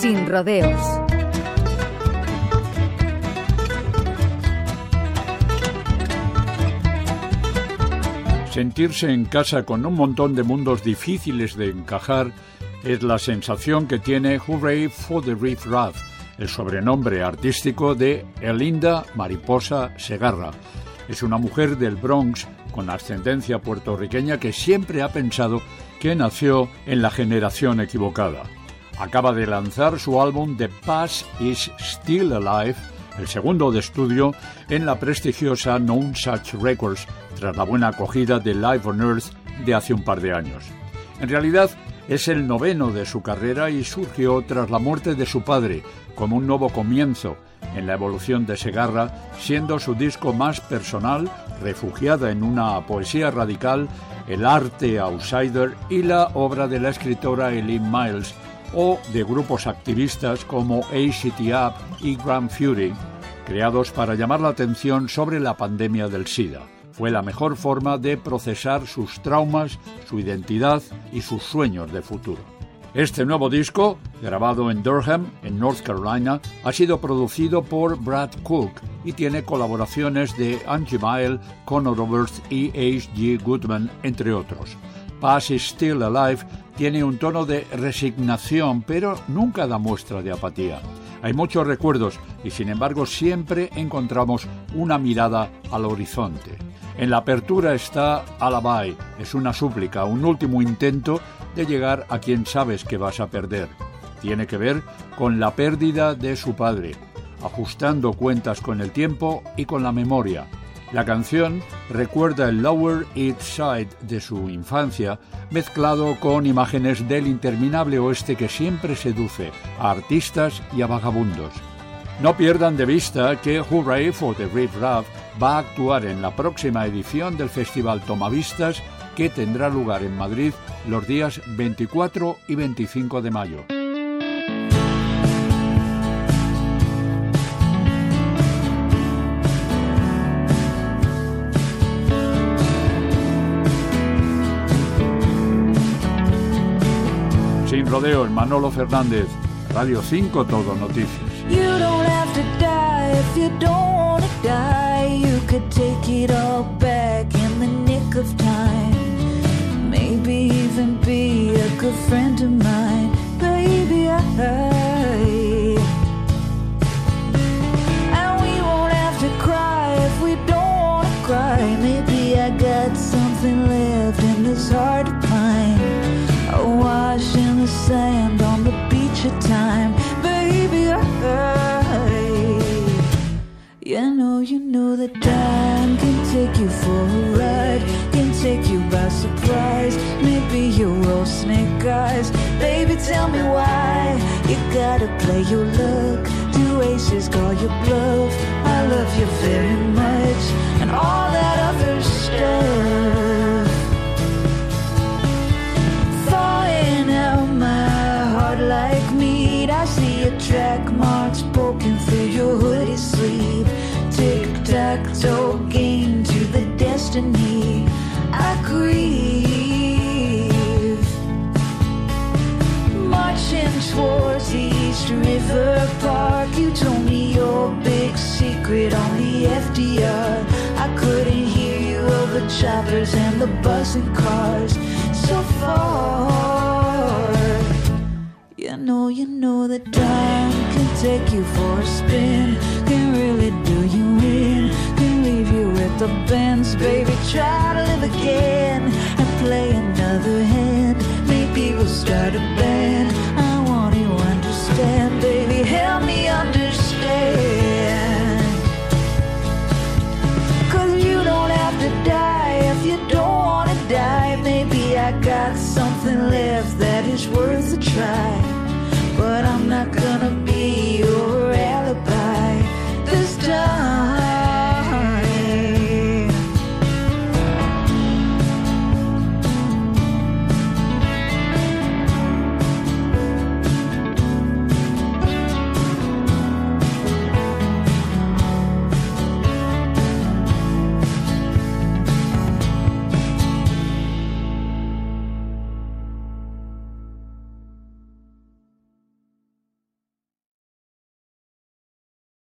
Sin rodeos. Sentirse en casa con un montón de mundos difíciles de encajar es la sensación que tiene Hooray for the Riff Raff, el sobrenombre artístico de Elinda Mariposa Segarra. Es una mujer del Bronx con ascendencia puertorriqueña que siempre ha pensado que nació en la generación equivocada. Acaba de lanzar su álbum The Past is Still Alive, el segundo de estudio, en la prestigiosa Known Such Records, tras la buena acogida de Live on Earth de hace un par de años. En realidad, es el noveno de su carrera y surgió tras la muerte de su padre, como un nuevo comienzo en la evolución de Segarra, siendo su disco más personal, refugiada en una poesía radical, el arte outsider y la obra de la escritora Eileen Miles, o de grupos activistas como ACT Up y Grand Fury, creados para llamar la atención sobre la pandemia del SIDA. Fue la mejor forma de procesar sus traumas, su identidad y sus sueños de futuro. Este nuevo disco, grabado en Durham, en North Carolina, ha sido producido por Brad Cook y tiene colaboraciones de Angie Mile, Conor Roberts y H.G. Goodman, entre otros. Pass is Still Alive tiene un tono de resignación, pero nunca da muestra de apatía. Hay muchos recuerdos y sin embargo siempre encontramos una mirada al horizonte. En la apertura está Alabai, es una súplica, un último intento de llegar a quien sabes que vas a perder. Tiene que ver con la pérdida de su padre, ajustando cuentas con el tiempo y con la memoria. La canción recuerda el Lower East Side de su infancia, mezclado con imágenes del interminable oeste que siempre seduce a artistas y a vagabundos. No pierdan de vista que Hooray for the Riff Raff va a actuar en la próxima edición del Festival Tomavistas que tendrá lugar en Madrid los días 24 y 25 de mayo. Sin rodeo, el Manolo Fernández, Radio 5 Todo Noticias. could take it all back in the nick of time. Maybe even be a good friend of mine, baby. I. And we won't have to cry if we don't cry. Maybe I got something left in this heart sand on the beach of time, baby. I. You know, you know that time can take you for a ride, can take you by surprise. Maybe you're all snake eyes. Baby, tell me why you gotta play your luck. Do aces call your bluff? I love you very much, and all that other stuff. Track marks poking through your hoodie sleeve. Tic-tac-toe game to the destiny. I grieve. Marching towards East River Park You told me your big secret on the FDR I couldn't hear you over choppers and the buzzing cars. So far You know, that time can take you for a spin Can really do you in, can leave you at the bends, baby. Try to live again and play another hand. Maybe we'll start a band. I want you to understand, baby. Help me understand. Cause you don't have to die if you don't wanna die. Maybe I got something left that is worth a try.